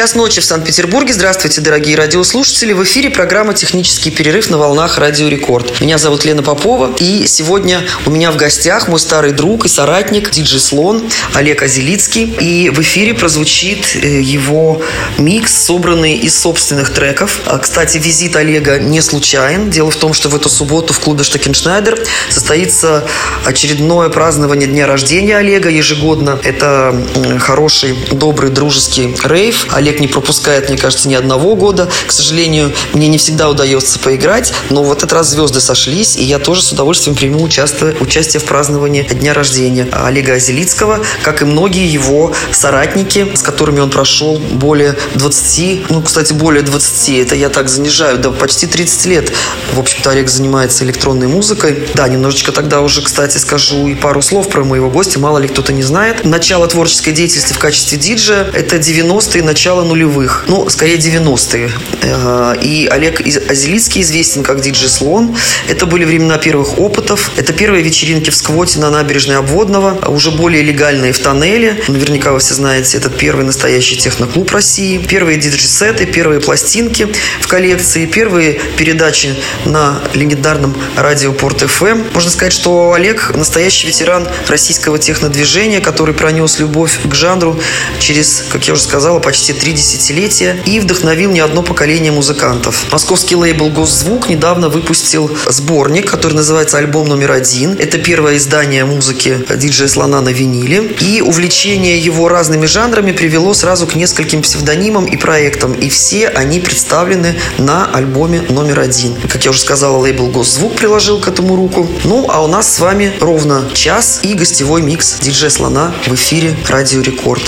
Час ночи в Санкт-Петербурге. Здравствуйте, дорогие радиослушатели. В эфире программа «Технический перерыв» на волнах Радио Рекорд. Меня зовут Лена Попова. И сегодня у меня в гостях мой старый друг и соратник, диджей Слон, Олег Азелицкий. И в эфире прозвучит э, его микс, собранный из собственных треков. А, Кстати, визит Олега не случайен. Дело в том, что в эту субботу в клубе Штекеншнайдер состоится очередное празднование дня рождения Олега ежегодно. Это хороший, добрый, дружеский рейв. Олег не пропускает, мне кажется, ни одного года. К сожалению, мне не всегда удается поиграть, но в этот раз звезды сошлись, и я тоже с удовольствием приму участие, участие в праздновании дня рождения Олега Азелицкого, как и многие его соратники, с которыми он прошел более 20, ну, кстати, более 20, это я так занижаю, да почти 30 лет. В общем-то, Олег занимается электронной музыкой. Да, немножечко тогда уже, кстати, скажу и пару слов про моего гостя, мало ли кто-то не знает. Начало творческой деятельности в качестве диджея – это 90-е, начало нулевых, ну, скорее 90-е. Э, И Олег Азелицкий известен как диджей Слон. Это были времена первых опытов. Это первые вечеринки в сквоте на набережной Обводного, а уже более легальные в тоннеле. Наверняка вы все знаете, этот первый настоящий техноклуб России. Первые диджей-сеты, первые пластинки в коллекции, первые передачи на легендарном радио Порт ФМ. Можно сказать, что Олег настоящий ветеран российского технодвижения, который пронес любовь к жанру через, как я уже сказала, почти три десятилетия и вдохновил не одно поколение музыкантов. Московский лейбл «Госзвук» недавно выпустил сборник, который называется «Альбом номер один». Это первое издание музыки диджея Слона на виниле. И увлечение его разными жанрами привело сразу к нескольким псевдонимам и проектам. И все они представлены на альбоме номер один. Как я уже сказала, лейбл «Госзвук» приложил к этому руку. Ну, а у нас с вами ровно час и гостевой микс диджея Слона в эфире «Радио Рекорд».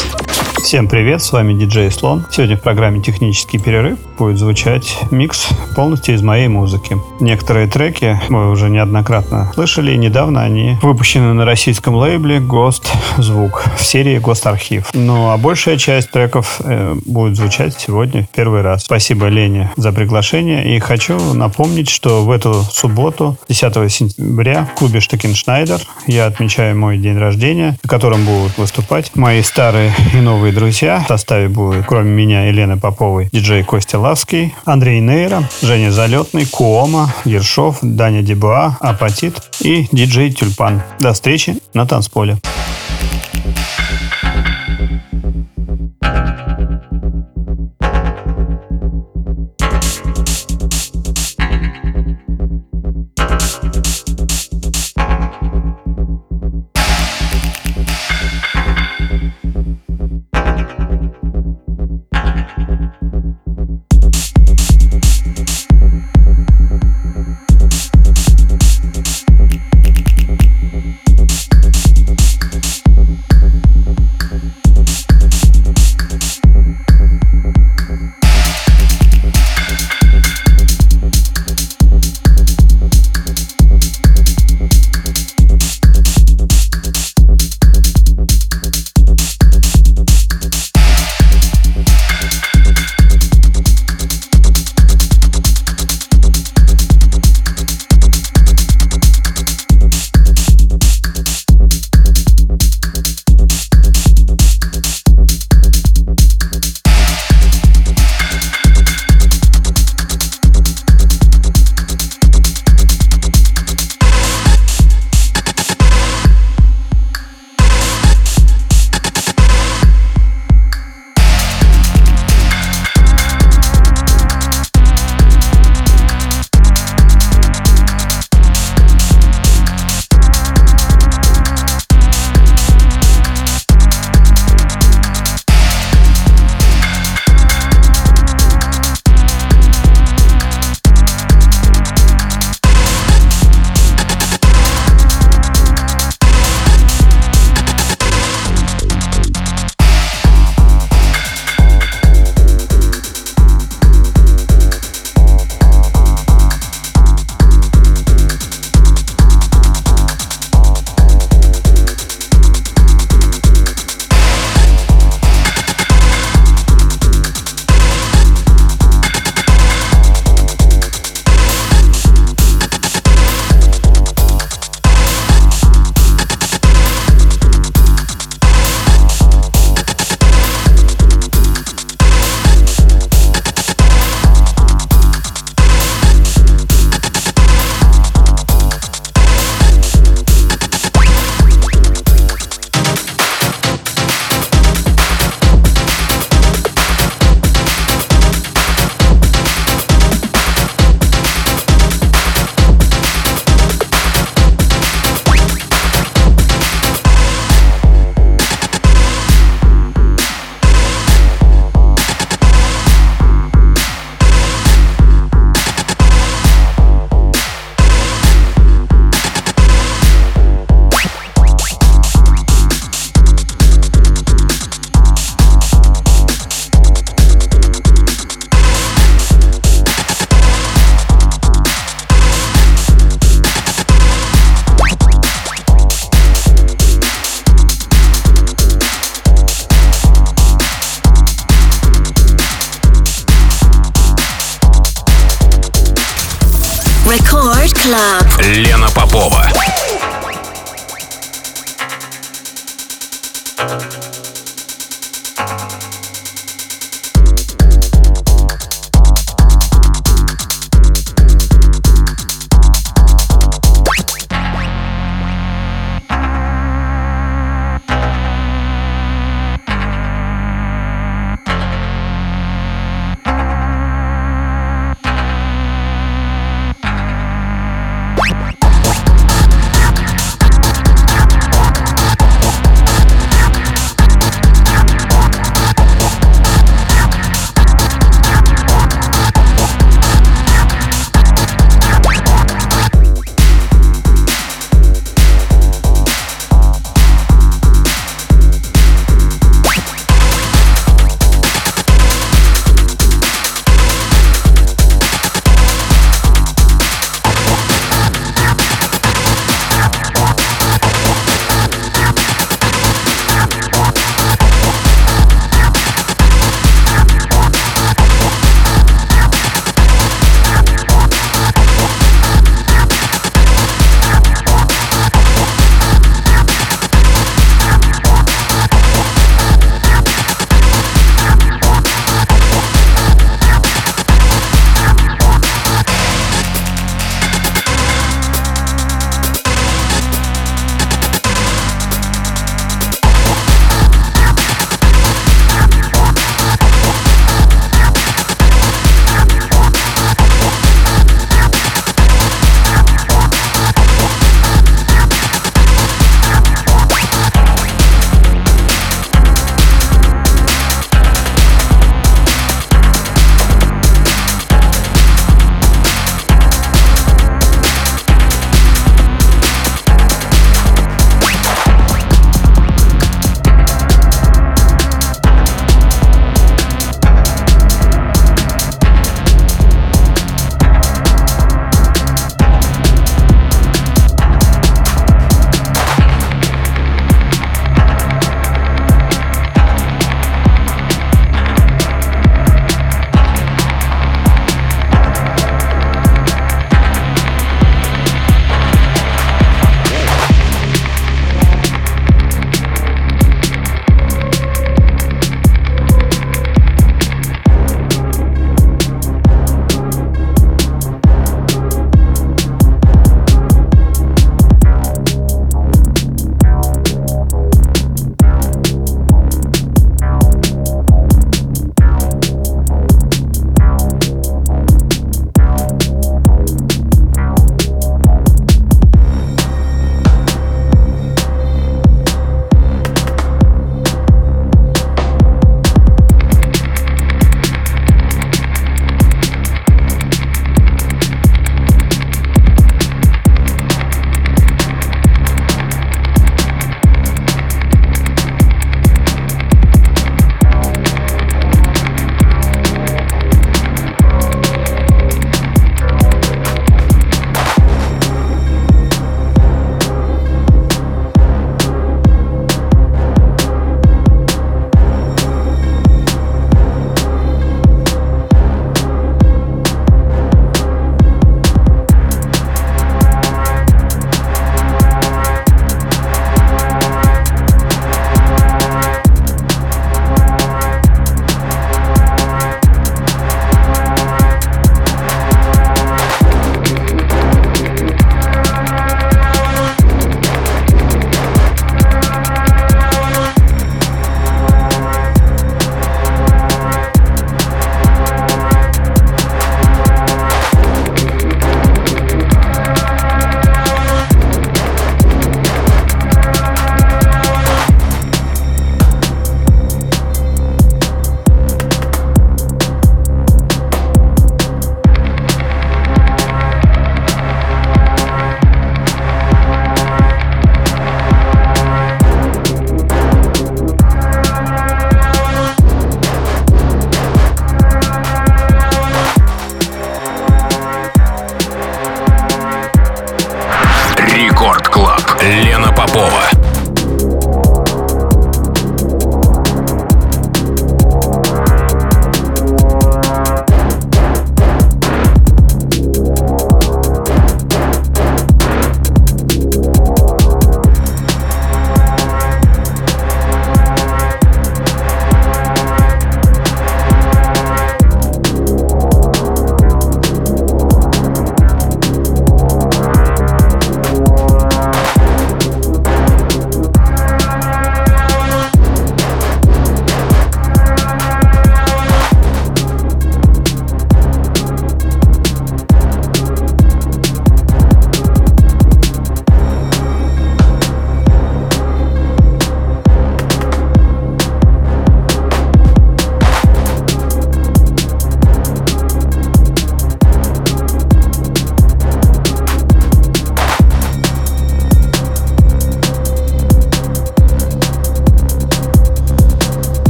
Всем привет, с вами диджей Слон. Сегодня в программе «Технический перерыв» будет звучать микс полностью из моей музыки. Некоторые треки вы уже неоднократно слышали, недавно они выпущены на российском лейбле «Гост Звук» в серии «Гост Архив». Ну, а большая часть треков э, будет звучать сегодня в первый раз. Спасибо Лене за приглашение, и хочу напомнить, что в эту субботу, 10 сентября, в клубе Штекеншнайдер я отмечаю мой день рождения, на котором будут выступать мои старые и новые друзья. В составе будет, кроме меня, Елены Поповой, диджей Костя Лавский, Андрей Нейра, Женя Залетный, Куома, Ершов, Даня Дебуа, Апатит и диджей Тюльпан. До встречи на танцполе.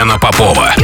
Лена Попова.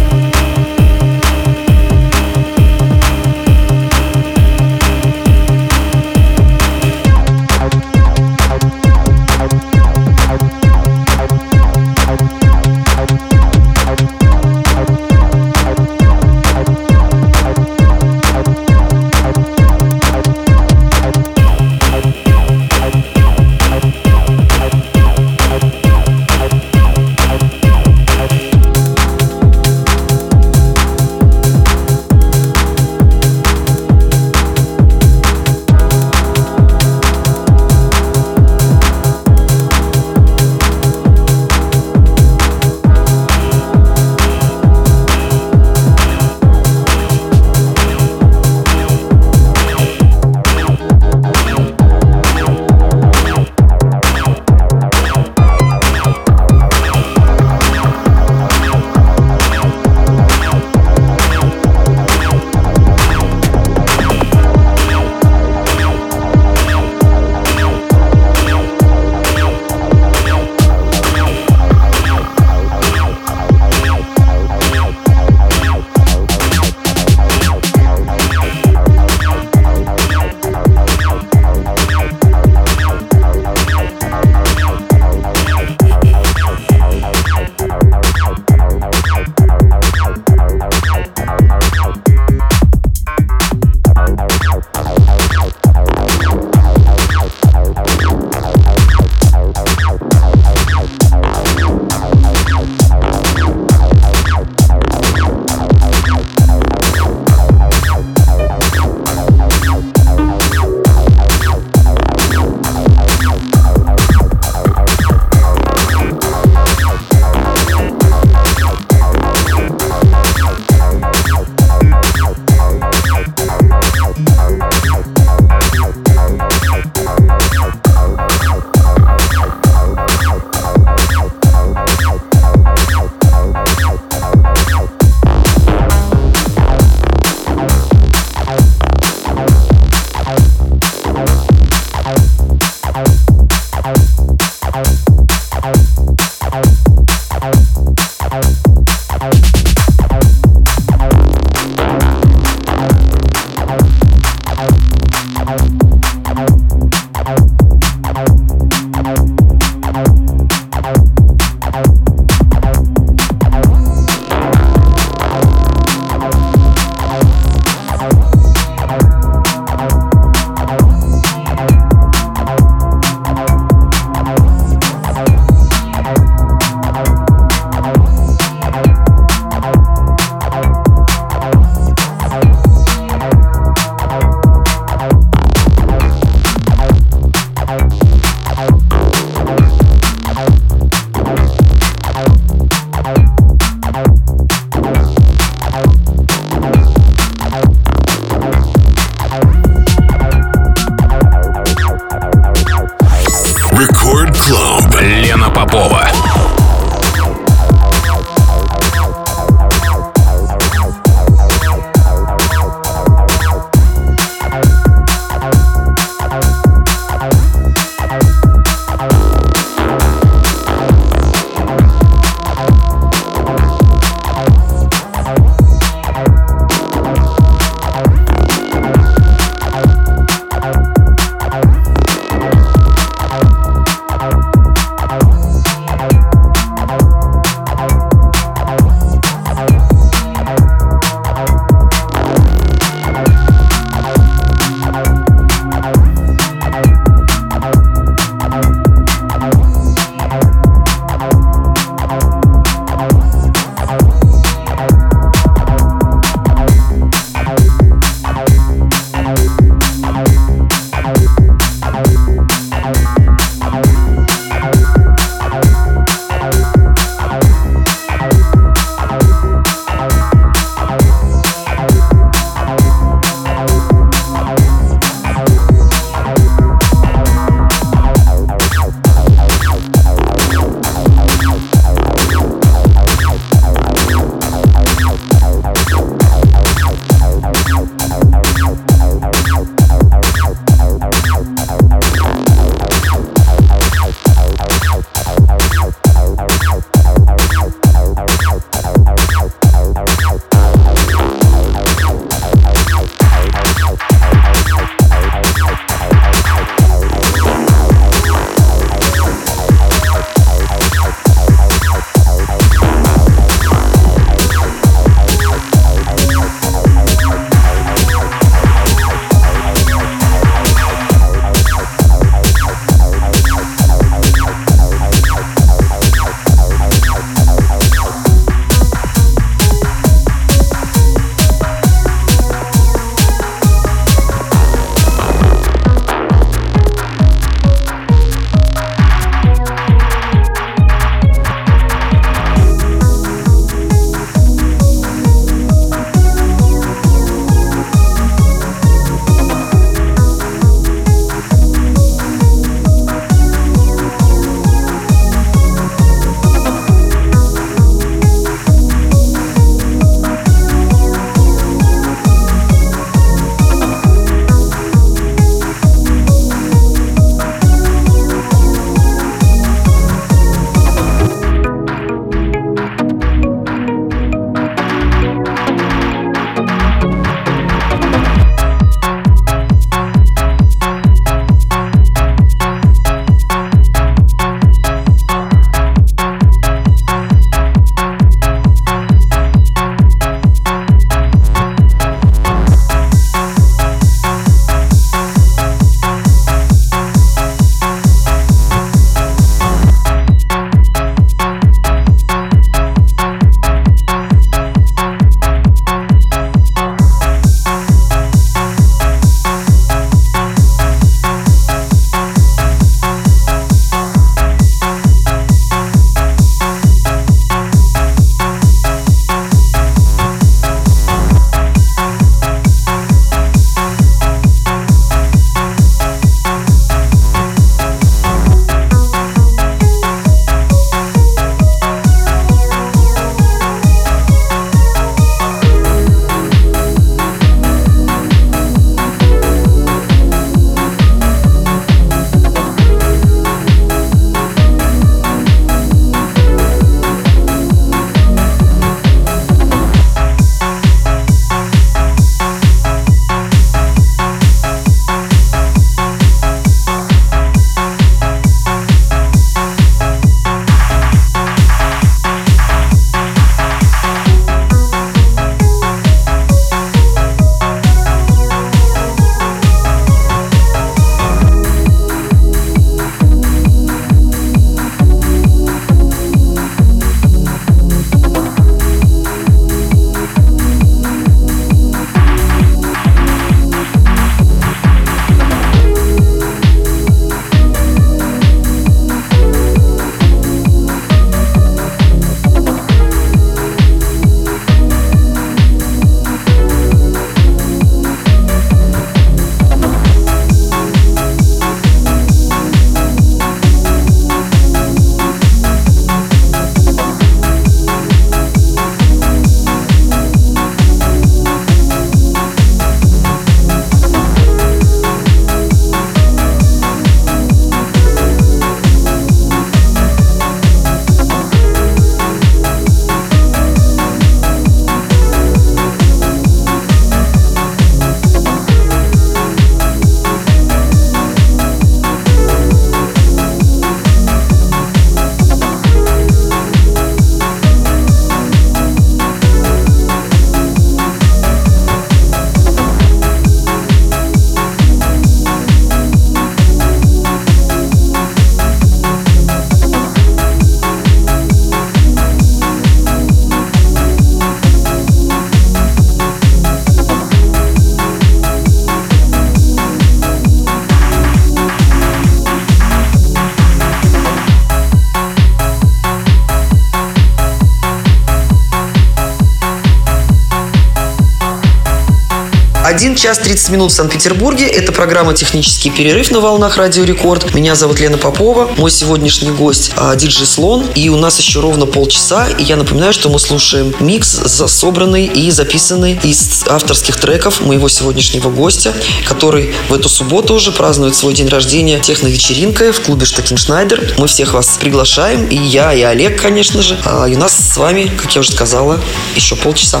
Один час 30 минут в Санкт-Петербурге. Это программа «Технический перерыв» на волнах Радио Рекорд. Меня зовут Лена Попова. Мой сегодняшний гость а, диджей Слон. И у нас еще ровно полчаса. И я напоминаю, что мы слушаем микс, собранный и записанный из авторских треков моего сегодняшнего гостя, который в эту субботу уже празднует свой день рождения техно-вечеринкой в клубе Штакеншнайдер. Мы всех вас приглашаем. И я, и Олег, конечно же. А, и у нас с вами, как я уже сказала, еще полчаса.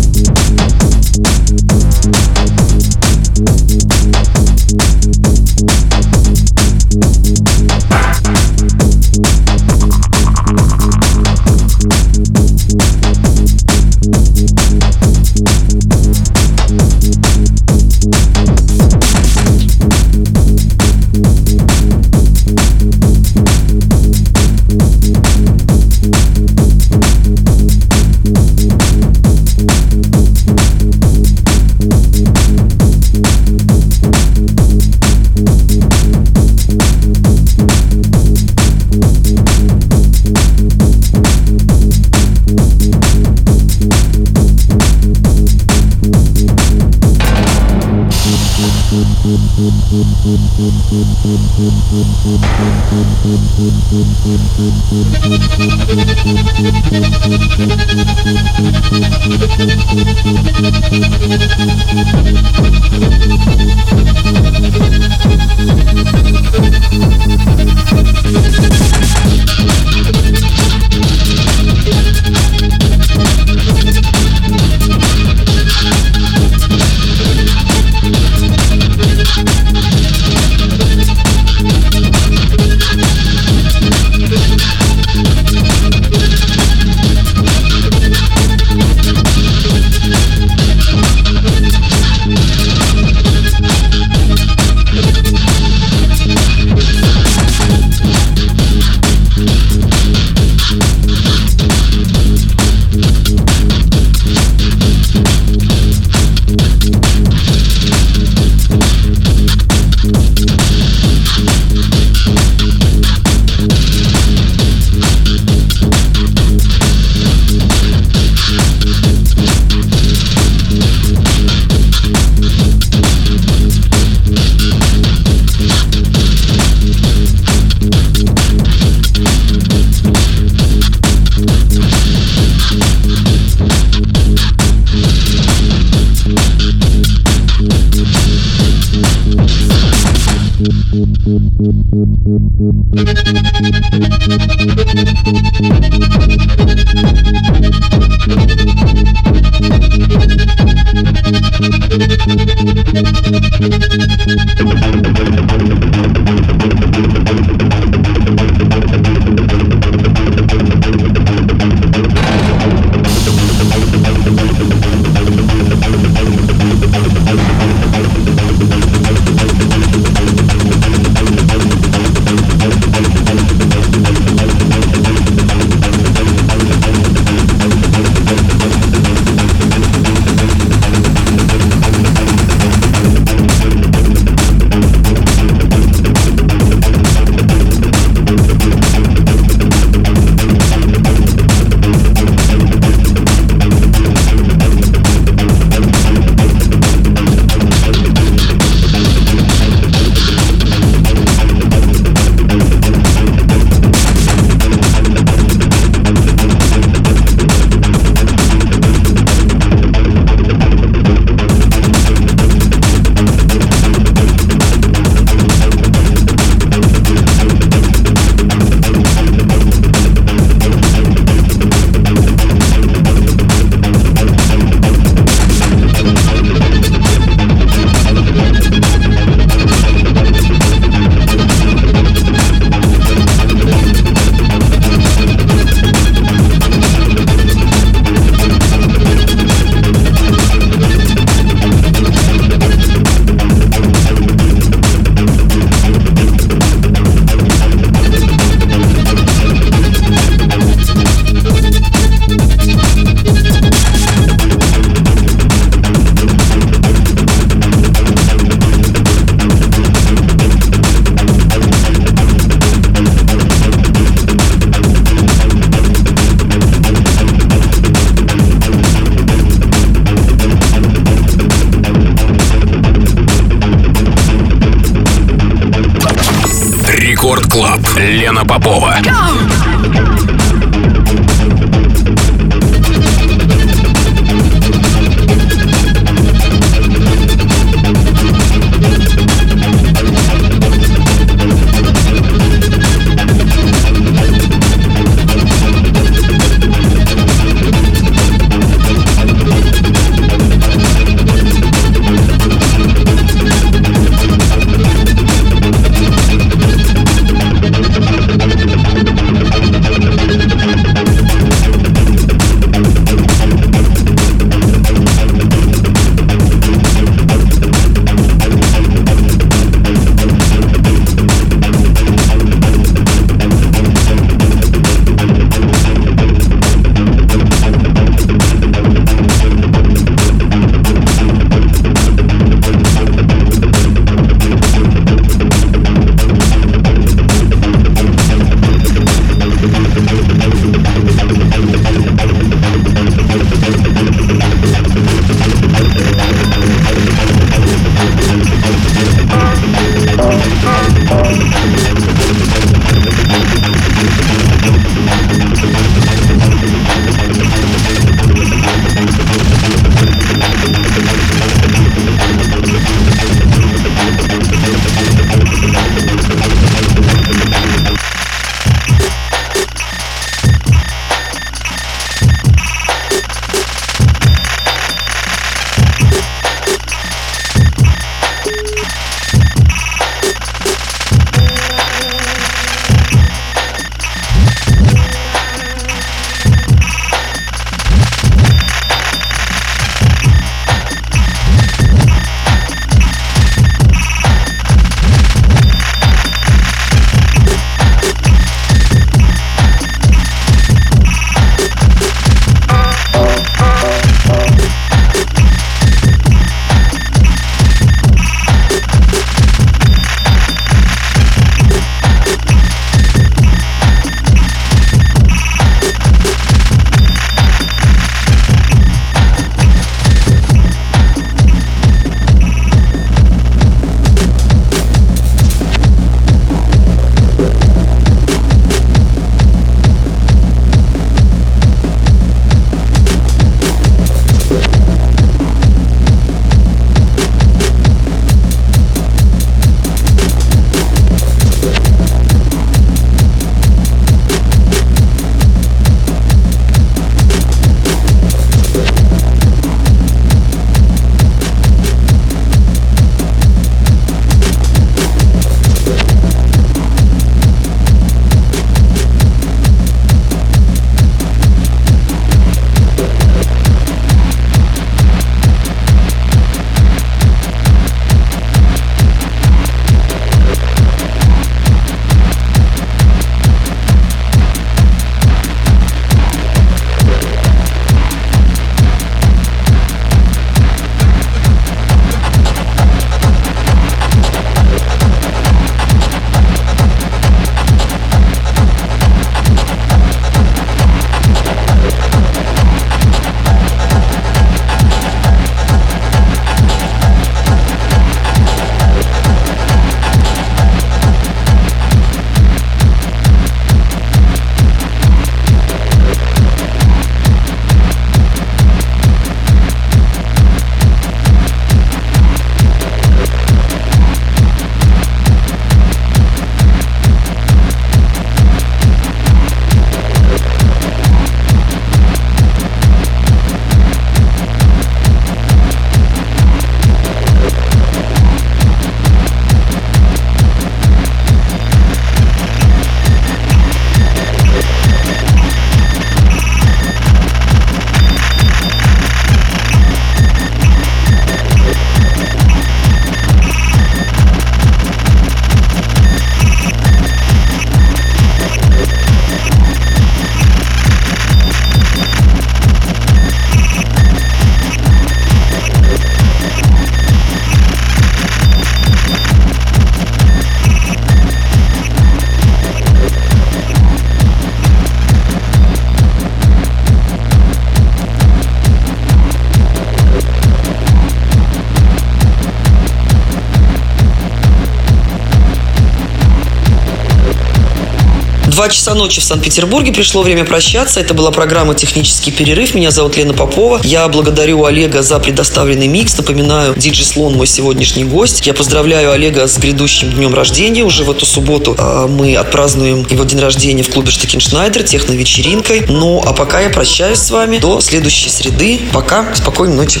Два часа ночи в Санкт-Петербурге. Пришло время прощаться. Это была программа «Технический перерыв». Меня зовут Лена Попова. Я благодарю Олега за предоставленный микс. Напоминаю, Диджей Слон мой сегодняшний гость. Я поздравляю Олега с грядущим днем рождения. Уже в эту субботу э, мы отпразднуем его день рождения в клубе Штекеншнайдер, техно-вечеринкой. Ну, а пока я прощаюсь с вами до следующей среды. Пока. Спокойной ночи.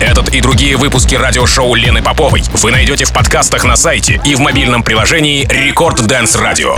Этот и другие выпуски радиошоу Лены Поповой вы найдете в подкастах на сайте и в мобильном приложении Record Dance Radio.